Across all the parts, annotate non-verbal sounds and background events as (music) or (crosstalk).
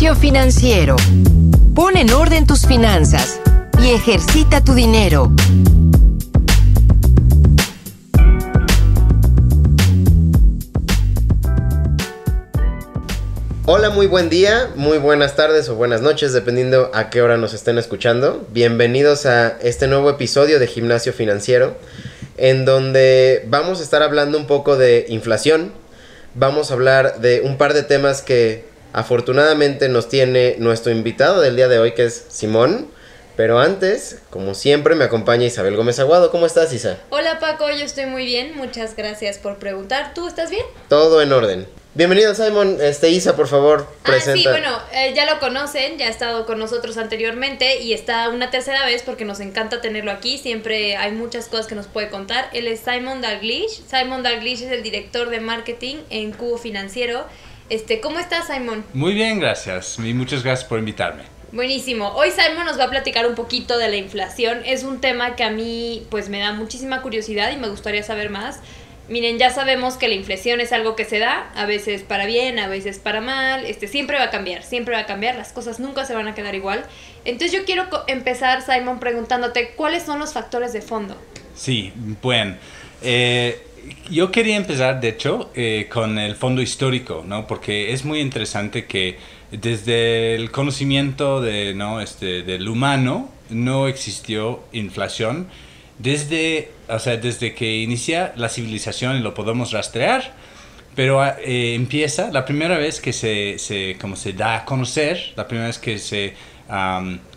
Financiero. Pon en orden tus finanzas y ejercita tu dinero. Hola, muy buen día, muy buenas tardes o buenas noches, dependiendo a qué hora nos estén escuchando. Bienvenidos a este nuevo episodio de Gimnasio Financiero, en donde vamos a estar hablando un poco de inflación. Vamos a hablar de un par de temas que afortunadamente nos tiene nuestro invitado del día de hoy, que es Simón. Pero antes, como siempre, me acompaña Isabel Gómez Aguado. ¿Cómo estás, Isa? Hola Paco, yo estoy muy bien, muchas gracias por preguntar. ¿Tú estás bien? Todo en orden. Bienvenido, Simon. Este, Isa, por favor, presenta. Ah, sí, bueno, eh, ya lo conocen, ya ha estado con nosotros anteriormente y está una tercera vez porque nos encanta tenerlo aquí. Siempre hay muchas cosas que nos puede contar. Él es Simon Dalglish. Simon Dalglish es el director de marketing en Cubo Financiero. Este, ¿Cómo estás, Simon? Muy bien, gracias. Y muchas gracias por invitarme. Buenísimo. Hoy Simon nos va a platicar un poquito de la inflación. Es un tema que a mí pues me da muchísima curiosidad y me gustaría saber más. Miren, ya sabemos que la inflación es algo que se da, a veces para bien, a veces para mal, este siempre va a cambiar, siempre va a cambiar, las cosas nunca se van a quedar igual. Entonces yo quiero empezar, Simon, preguntándote cuáles son los factores de fondo. Sí, bueno, eh, yo quería empezar, de hecho, eh, con el fondo histórico, ¿no? Porque es muy interesante que desde el conocimiento de, ¿no? este, del humano no existió inflación desde, o sea, desde que inicia la civilización y lo podemos rastrear, pero eh, empieza la primera vez que se, se, como se da a conocer, la primera vez que se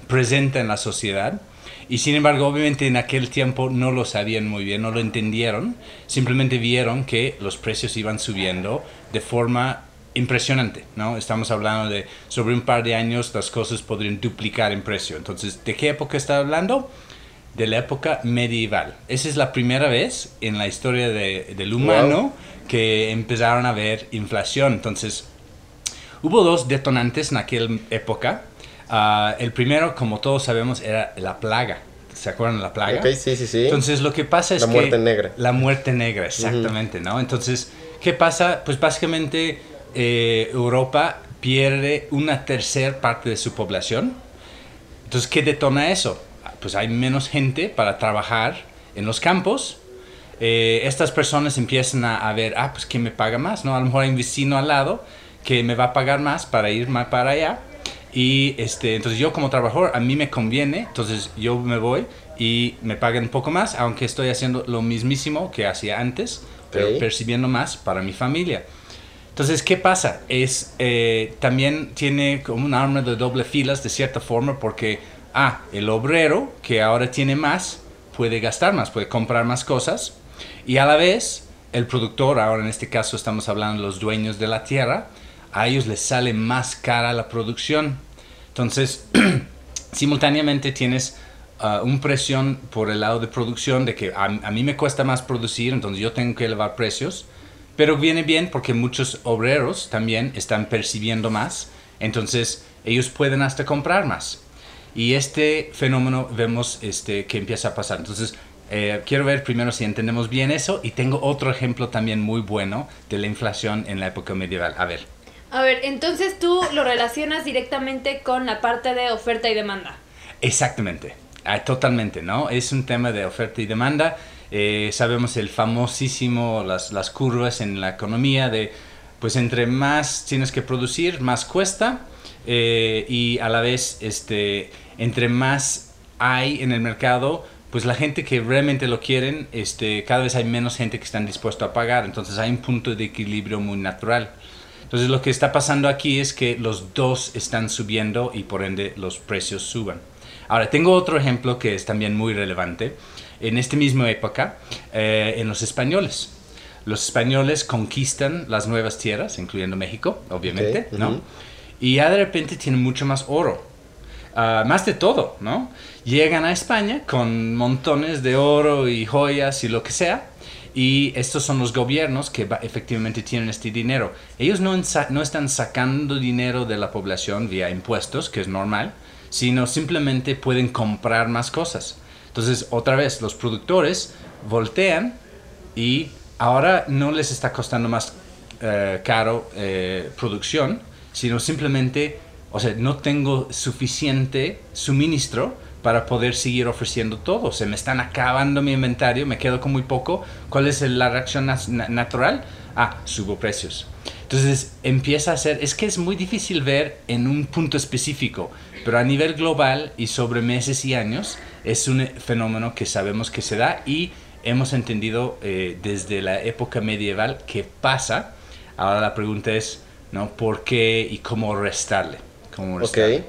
presenta en la sociedad. Y sin embargo, obviamente en aquel tiempo no lo sabían muy bien, no lo entendieron, simplemente vieron que los precios iban subiendo de forma impresionante, ¿no? Estamos hablando de sobre un par de años las cosas podrían duplicar en precio. Entonces, ¿de qué época está hablando? de la época medieval. Esa es la primera vez en la historia de, del humano que empezaron a ver inflación. Entonces, hubo dos detonantes en aquella época. Ah, el primero, como todos sabemos, era la plaga. ¿Se acuerdan de la plaga? Ok, sí, sí, sí. Entonces, lo que pasa es que... La muerte negra. La muerte negra, exactamente, ¿no? Entonces, ¿qué pasa? Pues básicamente eh, Europa pierde una tercera parte de su población. Entonces, ¿qué detona eso? pues hay menos gente para trabajar en los campos. Eh, estas personas empiezan a, ver, ah, pues ¿quién me paga más? ¿no? A lo mejor hay un vecino al lado que me va a pagar más para ir más para allá. Y este, entonces yo como trabajador, a mí me conviene, entonces yo me voy y me pagan un poco más, aunque estoy haciendo lo mismísimo que hacía antes, pero percibiendo más para mi familia. Entonces, ¿qué pasa? Es, eh, también tiene como un arma de doble filas de cierta forma porque ah, el obrero que ahora tiene más puede gastar más, puede comprar más cosas y a la vez el productor, ahora en este caso estamos hablando de los dueños de la tierra, a ellos les sale más cara la producción. Entonces, (clears throat) simultáneamente tienes uh, un presión por el lado de producción de que a, a, mí me cuesta más producir, entonces yo tengo que elevar precios, pero viene bien porque muchos obreros también están percibiendo más, entonces ellos pueden hasta comprar más. Y este fenómeno vemos este, que empieza a pasar. Entonces, eh, quiero ver primero si entendemos bien eso y tengo otro ejemplo también muy bueno de la inflación en la época medieval. A ver. A ver, entonces tú lo relacionas directamente con la parte de oferta y demanda. Exactamente, ah, totalmente, ¿no? Es un tema de oferta y demanda. Eh, sabemos el famosísimo, las, las curvas en la economía de, pues entre más tienes que producir, más cuesta. Eh, y a la vez, este, entre más hay en el mercado, pues la gente que realmente lo quieren, este, cada vez hay menos gente que están dispuesto a pagar. Entonces hay un punto de equilibrio muy natural. Entonces lo que está pasando aquí es que los dos están subiendo y por ende los precios suban. Ahora, tengo otro ejemplo que es también muy relevante. En esta misma época, eh, en los españoles. Los españoles conquistan las nuevas tierras, incluyendo México, obviamente, ¿no? Y ya de repente tienen mucho más oro Ah, más de todo, ¿no? Llegan a España con montones de oro y joyas y lo que sea. Y estos son los gobiernos que efectivamente tienen este dinero. Ellos no, no están sacando dinero de la población vía impuestos, que es normal, sino simplemente pueden comprar más cosas. Entonces, otra vez, los productores voltean y ahora no les está costando más eh, caro eh, producción, sino simplemente O sea, no tengo suficiente suministro para poder seguir ofreciendo todo. Se me están acabando mi inventario, me quedo con muy poco. ¿Cuál es la reacción natural? Ah, subo precios. Entonces empieza a ser, es que es muy difícil ver en un punto específico, pero a nivel global y sobre meses y años es un fenómeno que sabemos que se da y hemos entendido eh, desde la época medieval que pasa. Ahora la pregunta es, ¿no? ¿Por qué y cómo restarle? Cómo restarle.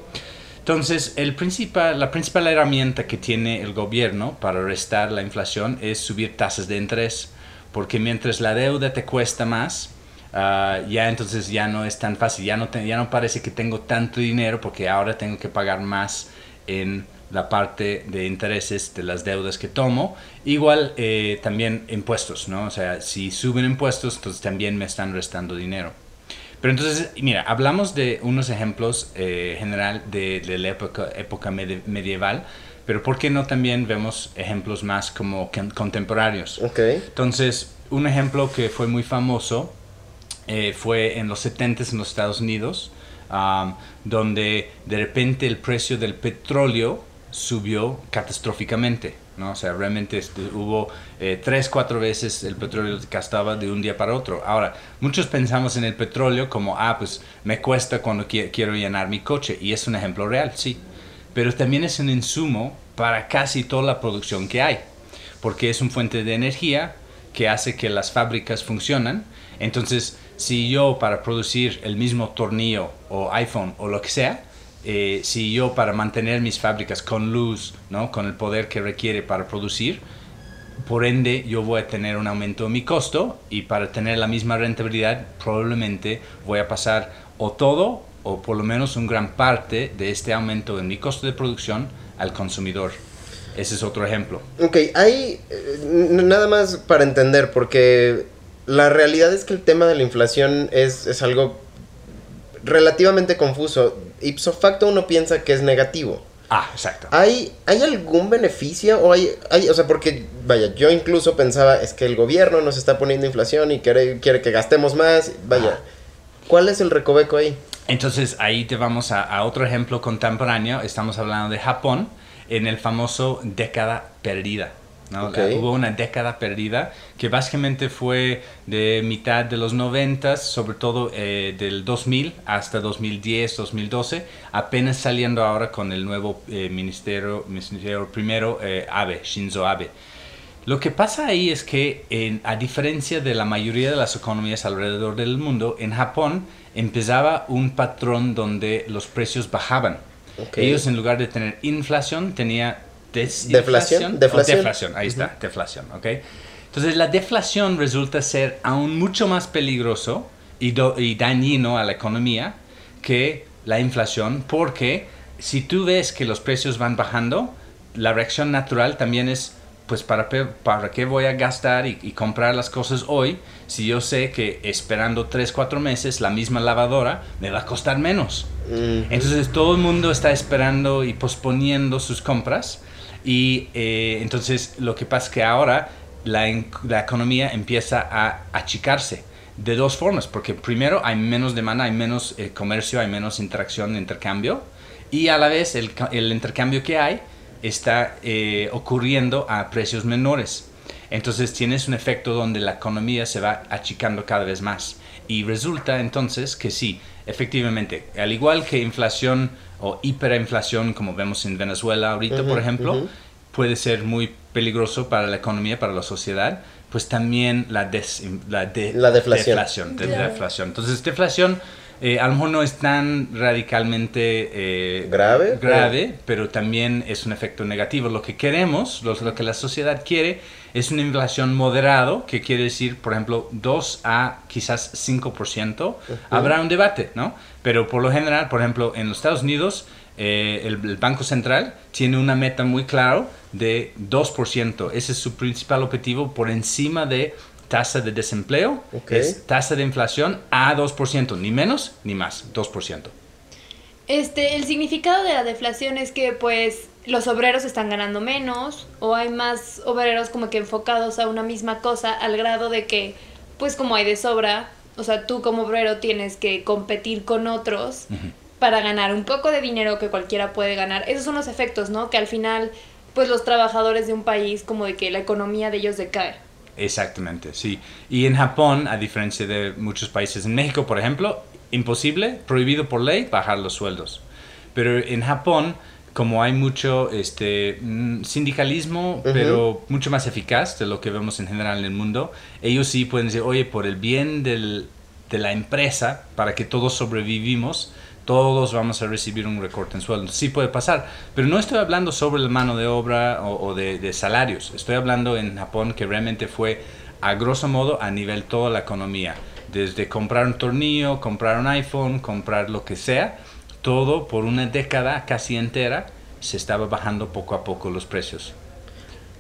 Entonces, el principal, la principal herramienta que tiene el gobierno para restar la inflación es subir tasas de interés, porque mientras la deuda te cuesta más, ah, ya entonces ya no es tan fácil, ya no, ya no parece que tengo tanto dinero porque ahora tengo que pagar más en la parte de intereses de las deudas que tomo. Igual eh, también impuestos, ¿no? O sea, si suben impuestos, entonces también me están restando dinero. Pero entonces, mira, hablamos de unos ejemplos eh, general de, la época, época medieval, pero ¿por qué no también vemos ejemplos más como contemporáneos? Okay. Entonces, un ejemplo que fue muy famoso eh, fue en los 70 en los Estados Unidos, donde de repente el precio del petróleo subió catastróficamente. ¿No? O sea, realmente este, hubo eh, tres, cuatro veces el petróleo que gastaba de un día para otro. Ahora, muchos pensamos en el petróleo como, ah, pues me cuesta cuando quiero llenar mi coche. Y es un ejemplo real, sí. Pero también es un insumo para casi toda la producción que hay. Porque es un fuente de energía que hace que las fábricas funcionan. Entonces, si yo para producir el mismo tornillo o iPhone o lo que sea, eh, si yo para mantener mis fábricas con luz, ¿no? con el poder que requiere para producir, por ende yo voy a tener un aumento en mi costo y para tener la misma rentabilidad probablemente voy a pasar o todo o por lo menos una gran parte de este aumento en mi costo de producción al consumidor. Ese es otro ejemplo. Ok, hay eh, nada más para entender, porque la realidad es que el tema de la inflación es, es algo relativamente confuso. Ipso facto uno piensa que es negativo. Ah, exacto. ¿Hay, ¿Hay algún beneficio? O hay, hay, o sea, porque, vaya, yo incluso pensaba, es que el gobierno nos está poniendo inflación y quiere, quiere que gastemos más. Vaya, ¿cuál es el recoveco ahí? Entonces, ahí te vamos a, a otro ejemplo contemporáneo. Estamos hablando de Japón en el famoso década perdida. Hubo una década perdida que básicamente fue de mitad de los 90, sobre todo eh, del 2000 hasta 2010, 2012, apenas saliendo ahora con el nuevo eh, ministerio, ministerio primero eh, Abe, Shinzo Abe. Lo que pasa ahí es que, a diferencia de la mayoría de las economías alrededor del mundo, en Japón empezaba un patrón donde los precios bajaban. Ellos en lugar de tener inflación tenía deflación. Deflación. ahí está, deflación, ¿ok? Entonces la deflación resulta ser aún mucho más peligroso y, y dañino a la economía que la inflación porque si tú ves que los precios van bajando, la reacción natural también es, pues, ¿para, para qué voy a gastar y, comprar las cosas hoy si yo sé que esperando 3, 4 meses la misma lavadora me va a costar menos? Entonces todo el mundo está esperando y posponiendo sus compras y eh, entonces lo que pasa es que ahora la, la, economía empieza a achicarse de dos formas, porque primero hay menos demanda, hay menos eh, comercio, hay menos interacción, intercambio, y a la vez el, el intercambio que hay está eh, ocurriendo a precios menores. Entonces tienes un efecto donde la economía se va achicando cada vez más. Y resulta entonces que sí, efectivamente, al igual que inflación o hiperinflación, como vemos en Venezuela ahorita, por ejemplo, puede ser muy peligroso para la economía, para la sociedad, pues también la, la, deflación. deflación. Entonces, deflación eh, a lo mejor no es tan radicalmente eh, grave, grave pero también es un efecto negativo. Lo que queremos, lo, lo, que la sociedad quiere, es una inflación moderado, que quiere decir, por ejemplo, 2 a quizás 5%. Habrá un debate, ¿no? Pero por lo general, por ejemplo, en los Estados Unidos, eh, el, Banco Central tiene una meta muy clara de 2%. Ese es su principal objetivo por encima de tasa de desempleo, es tasa de inflación a 2%, ni menos ni más, 2%. Este, el significado de la deflación es que pues los obreros están ganando menos o hay más obreros como que enfocados a una misma cosa al grado de que pues como hay de sobra, o sea, tú como obrero tienes que competir con otros para ganar un poco de dinero que cualquiera puede ganar. Esos son los efectos, ¿no? Que al final, pues los trabajadores de un país, como de que la economía de ellos decae. Exactamente, sí. Y en Japón, a diferencia de muchos países, en México, por ejemplo, imposible, prohibido por ley, bajar los sueldos. Pero en Japón, como hay mucho este, mm, sindicalismo, pero mucho más eficaz de lo que vemos en general en el mundo, ellos sí pueden decir, oye, por el bien del, de la empresa, para que todos sobrevivimos, todos vamos a recibir un recorte en sueldo. Sí puede pasar, pero no estoy hablando sobre la mano de obra o, de, de, salarios. Estoy hablando en Japón que realmente fue a grosso modo a nivel toda la economía. Desde comprar un tornillo, comprar un iPhone, comprar lo que sea, todo por una década casi entera se estaba bajando poco a poco los precios.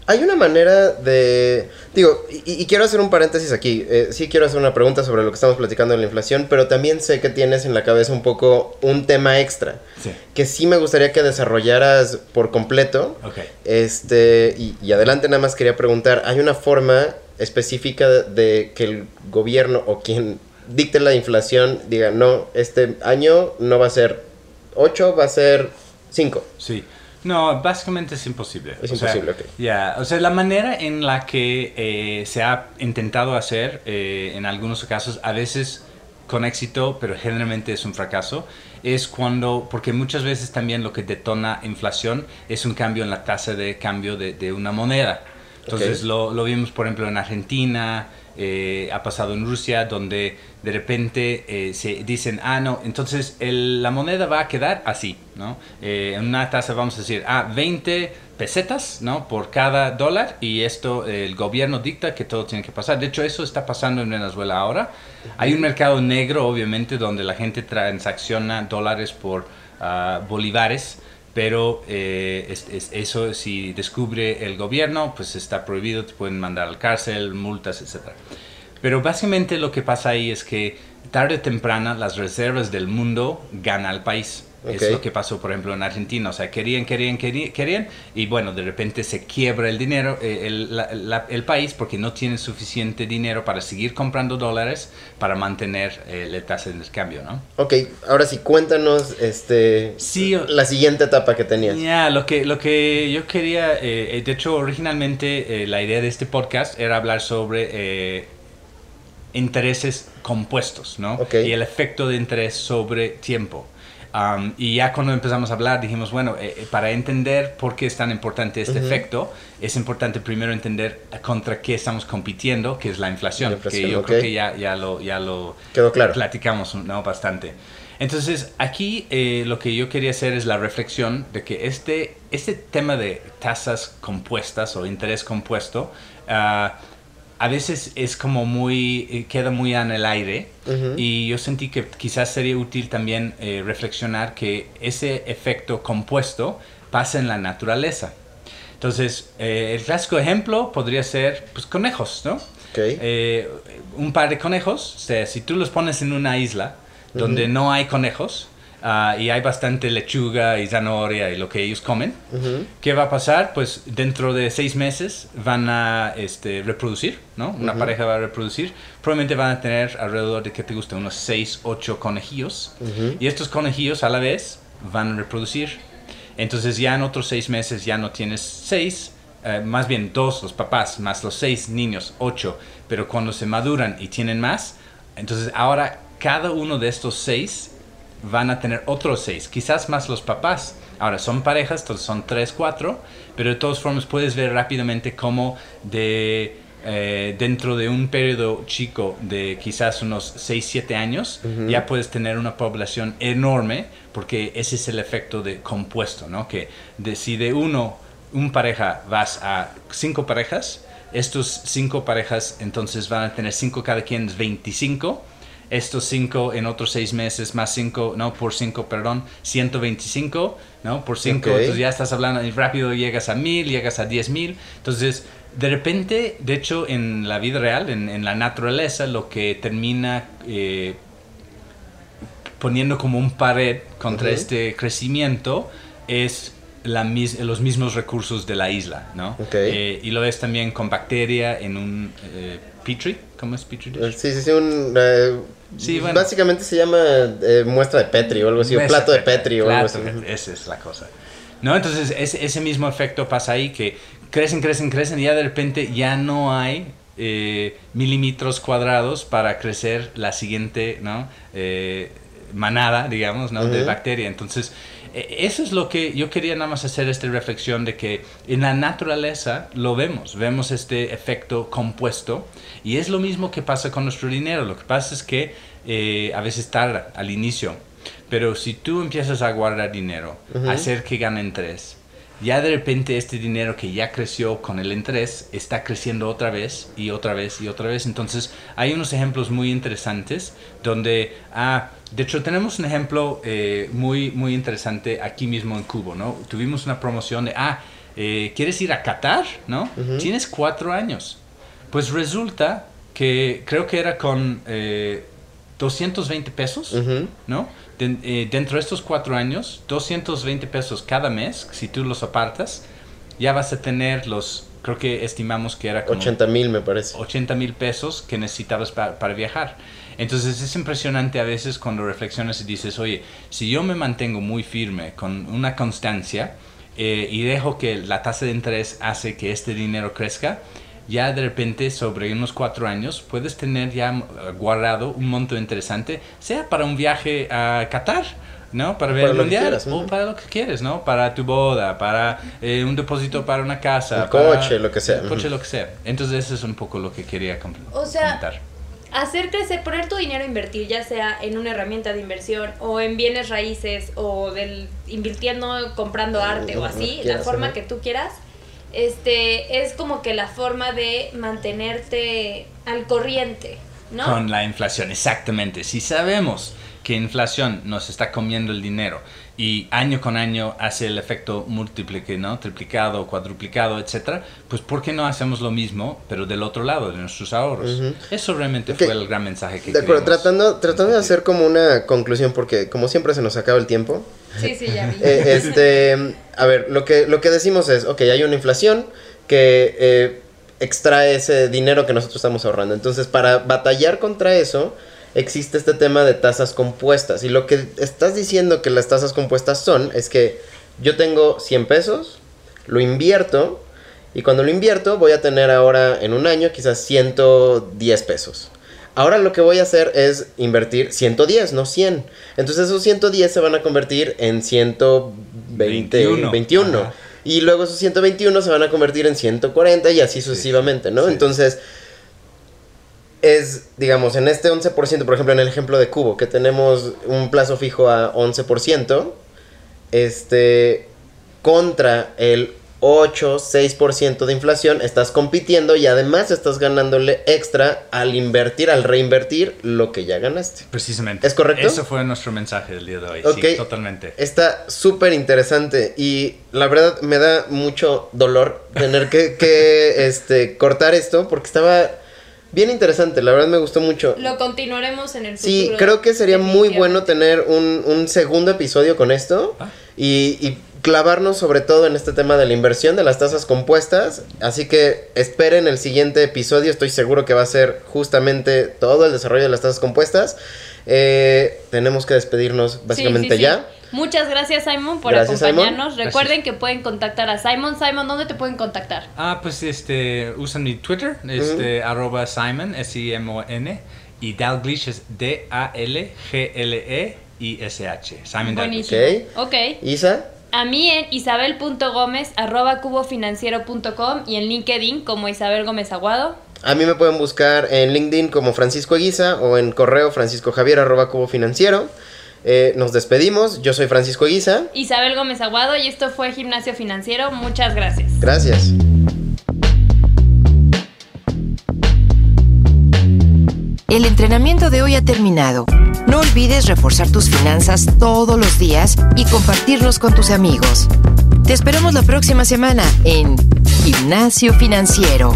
Hay una manera de... Digo, y, quiero hacer un paréntesis aquí. Eh, sí quiero hacer una pregunta sobre lo que estamos platicando de la inflación, pero también sé que tienes en la cabeza un poco un tema extra. Sí. Que sí me gustaría que desarrollaras por completo. Ok. Este, y, adelante nada más quería preguntar, ¿hay una forma específica de, que el gobierno o quien dicte la inflación diga, no, este año no va a ser 8, va a ser 5? Sí. No, básicamente es imposible. Es imposible, ok. Ya, o sea, la manera en la que eh, se ha intentado hacer, eh, en algunos casos, a veces con éxito, pero generalmente es un fracaso, es cuando, porque muchas veces también lo que detona inflación es un cambio en la tasa de cambio de, de una moneda. Entonces lo, lo, vimos, por ejemplo, en Argentina, eh, ha pasado en Rusia, donde de repente eh, se dicen, ah, no, entonces la moneda va a quedar así, ¿no? Eh, en una tasa vamos a decir, ah, 20 pesetas, ¿no? Por cada dólar y esto el gobierno dicta que todo tiene que pasar. De hecho, eso está pasando en Venezuela ahora. Hay un mercado negro, obviamente, donde la gente transacciona dólares por uh, bolívares pero eh, eso si descubre el gobierno, pues está prohibido, te pueden mandar al cárcel, multas, etc. Pero básicamente lo que pasa ahí es que tarde o temprano las reservas del mundo ganan al país. Es lo que pasó, por ejemplo, en Argentina. O sea, querían, querían, querían, querían y bueno, de repente se quiebra el dinero, eh, el, el, país, porque no tiene suficiente dinero para seguir comprando dólares para mantener eh, la tasa de cambio, ¿no? Ok, ahora sí, cuéntanos este, sí, la siguiente etapa que tenías. Ya, lo, que, lo que yo quería, eh, de hecho, originalmente la idea de este podcast era hablar sobre intereses compuestos, ¿no? Okay. Y el efecto de interés sobre tiempo y ya cuando empezamos a hablar dijimos, bueno, eh, eh, para entender por qué es tan importante este efecto, es importante primero entender contra qué estamos compitiendo, que es la inflación, que yo creo que ya, ya, lo, ya lo Quedó claro. platicamos ¿no? bastante. Entonces, aquí eh, lo que yo quería hacer es la reflexión de que este, este tema de tasas compuestas o interés compuesto, uh, a veces es como muy, eh, queda muy en el aire y yo sentí que quizás sería útil también eh, reflexionar que ese efecto compuesto pasa en la naturaleza. Entonces, eh, el clásico ejemplo podría ser pues, conejos, ¿no? un par de conejos, o sea, si tú los pones en una isla donde no hay conejos, Ah, y hay bastante lechuga y zanahoria y lo que ellos comen. ¿Qué va a pasar? Pues dentro de seis meses van a este, reproducir, ¿no? Una pareja va a reproducir. Probablemente van a tener alrededor de, ¿qué te gusta? Unos seis, ocho conejillos. Y estos conejillos a la vez van a reproducir. Entonces ya en otros seis meses ya no tienes seis, eh, más bien dos los papás, más los seis niños, ocho. Pero cuando se maduran y tienen más, entonces ahora cada uno de estos seis van a tener otros seis, quizás más los papás. Ahora, son parejas, entonces son tres, cuatro, pero de todas formas puedes ver rápidamente cómo de, eh, dentro de un periodo chico de quizás unos 6, 7 años, ya puedes tener una población enorme, porque ese es el efecto de compuesto, ¿no? Que de, si de uno, un pareja vas a cinco parejas, estos cinco parejas entonces van a tener cinco cada quien, es 25 estos cinco en otros seis meses, más cinco, no, por cinco, perdón, 125, ¿no? Por cinco, entonces ya estás hablando, y rápido llegas a mil, llegas a diez mil. Entonces, de repente, de hecho, en la vida real, en, la naturaleza, lo que termina eh, poniendo como un pared contra este crecimiento es la mis- los mismos recursos de la isla, ¿no? Ok. Eh, y lo ves también con bacteria en un eh, petri, ¿cómo es petri dish? Sí, sí, sí, un... eh, Sí, bueno. Básicamente se llama eh, muestra de Petri o algo así, o plato de Petri o algo así. Esa es la cosa. ¿No? Entonces, ese, ese mismo efecto pasa ahí, que crecen, crecen, crecen, y ya de repente ya no hay eh, milímetros cuadrados para crecer la siguiente, ¿no? Eh, manada, digamos, ¿no? De bacteria. Entonces, eso es lo que yo quería nada más hacer esta reflexión de que en la naturaleza lo vemos, vemos este efecto compuesto y es lo mismo que pasa con nuestro dinero. Lo que pasa es que eh, a veces tarda al inicio, pero si tú empiezas a guardar dinero, Ujú. hacer que gane interés, ya de repente este dinero que ya creció con el interés está creciendo otra vez y otra vez y otra vez. Entonces hay unos ejemplos muy interesantes donde, ah, de hecho tenemos un ejemplo eh, muy, muy interesante aquí mismo en Cubo, ¿no? Tuvimos una promoción de, ah, eh, ¿quieres ir a Qatar? ¿No? Tienes cuatro años. Pues resulta que creo que era con eh, 220 pesos. ¿no? Den- eh, dentro de estos cuatro años, 220 pesos cada mes, si tú los apartas, ya vas a tener los, creo que estimamos que era como 80 mil me parece. 80 mil pesos que necesitabas pa- para viajar. Entonces es impresionante a veces cuando reflexionas y dices, oye, si yo me mantengo muy firme con una constancia eh, y dejo que la tasa de interés hace que este dinero crezca, ya de repente sobre unos cuatro años puedes tener ya guardado un monto interesante, sea para un viaje a Qatar, ¿no? Para ver Para el mundial quieras, o para lo que quieres, ¿no? Para tu boda, para eh, un depósito para una casa, Un para- coche, lo que sea, coche, lo que sea. Entonces eso es un poco lo que quería com- O sea, comentar. hacer crecer, poner tu dinero a invertir, ya sea en una herramienta de inversión o en bienes raíces o del invirtiendo, comprando arte o así, la forma que tú quieras, este es como que la forma de mantenerte al corriente, ¿no? Con la inflación, exactamente. Si sabemos que inflación nos está comiendo el dinero y año con año hace el efecto múltiple, ¿no? Triplicado, cuadruplicado, etcétera, pues ¿por qué no hacemos lo mismo, pero del otro lado, de nuestros ahorros? Ujú. Eso realmente Ok. fue el gran mensaje que De acuerdo, tratando, tratando de hacer como una conclusión, porque como siempre se nos acaba el tiempo. Sí, sí, ya vi. (laughs) Eh, este, a ver, lo que, lo que decimos es, ok, hay una inflación que eh, extrae ese dinero que nosotros estamos ahorrando. Entonces, para batallar contra eso, existe este tema de tasas compuestas. Y lo que estás diciendo que las tasas compuestas son, es que yo tengo 100 pesos, lo invierto, y cuando lo invierto voy a tener ahora en un año quizás 110 pesos. Ahora lo que voy a hacer es invertir 110, no 100. Entonces esos 110 se van a convertir en 120, 21. 21. Ajá. Y luego esos 121 se van a convertir en 140 y así sucesivamente, ¿no? sí. Entonces es, digamos, en este 11%, por ejemplo, en el ejemplo de Cubo, que tenemos un plazo fijo a 11%, este, contra el 8, 6% de inflación, estás compitiendo y además estás ganándole extra al invertir, al reinvertir lo que ya ganaste. Precisamente. ¿Es correcto? Eso fue nuestro mensaje del día de hoy. Sí, totalmente. Está súper interesante y la verdad me da mucho dolor tener que, que, este, cortar esto porque estaba bien interesante, la verdad me gustó mucho. Lo continuaremos en el futuro. Sí, creo que sería muy bueno tener un, un segundo episodio con esto Ah. y, y clavarnos sobre todo en este tema de la inversión de las tasas compuestas. Así que esperen el siguiente episodio, estoy seguro que va a ser justamente todo el desarrollo de las tasas compuestas. Eh, tenemos que despedirnos básicamente Sí, sí, sí. Muchas gracias, Simon, por Gracias, Simon. acompañarnos. Recuerden que pueden contactar a Simon. Simon, ¿dónde te pueden contactar? Ah, pues este, usan mi Twitter, este, arroba Simon, S-I-M-O-N, y Dalglish es D-A-L-G-L-E-I-S-H. Simon Dalglish. Buenísimo. Ok. Isa, A mí en isabel.gómez arroba cubofinanciero.com y en LinkedIn como Isabel Gómez Aguado. a mí me pueden buscar en LinkedIn como Francisco Eguiza o en correo francisco javier arroba cubo financiero. Eh, nos despedimos, yo soy Francisco Eguiza. Isabel Gómez Aguado y esto fue Gimnasio Financiero. Muchas gracias. Gracias. El entrenamiento de hoy ha terminado. No olvides reforzar tus finanzas todos los días y compartirlos con tus amigos. Te esperamos la próxima semana en Gimnasio Financiero.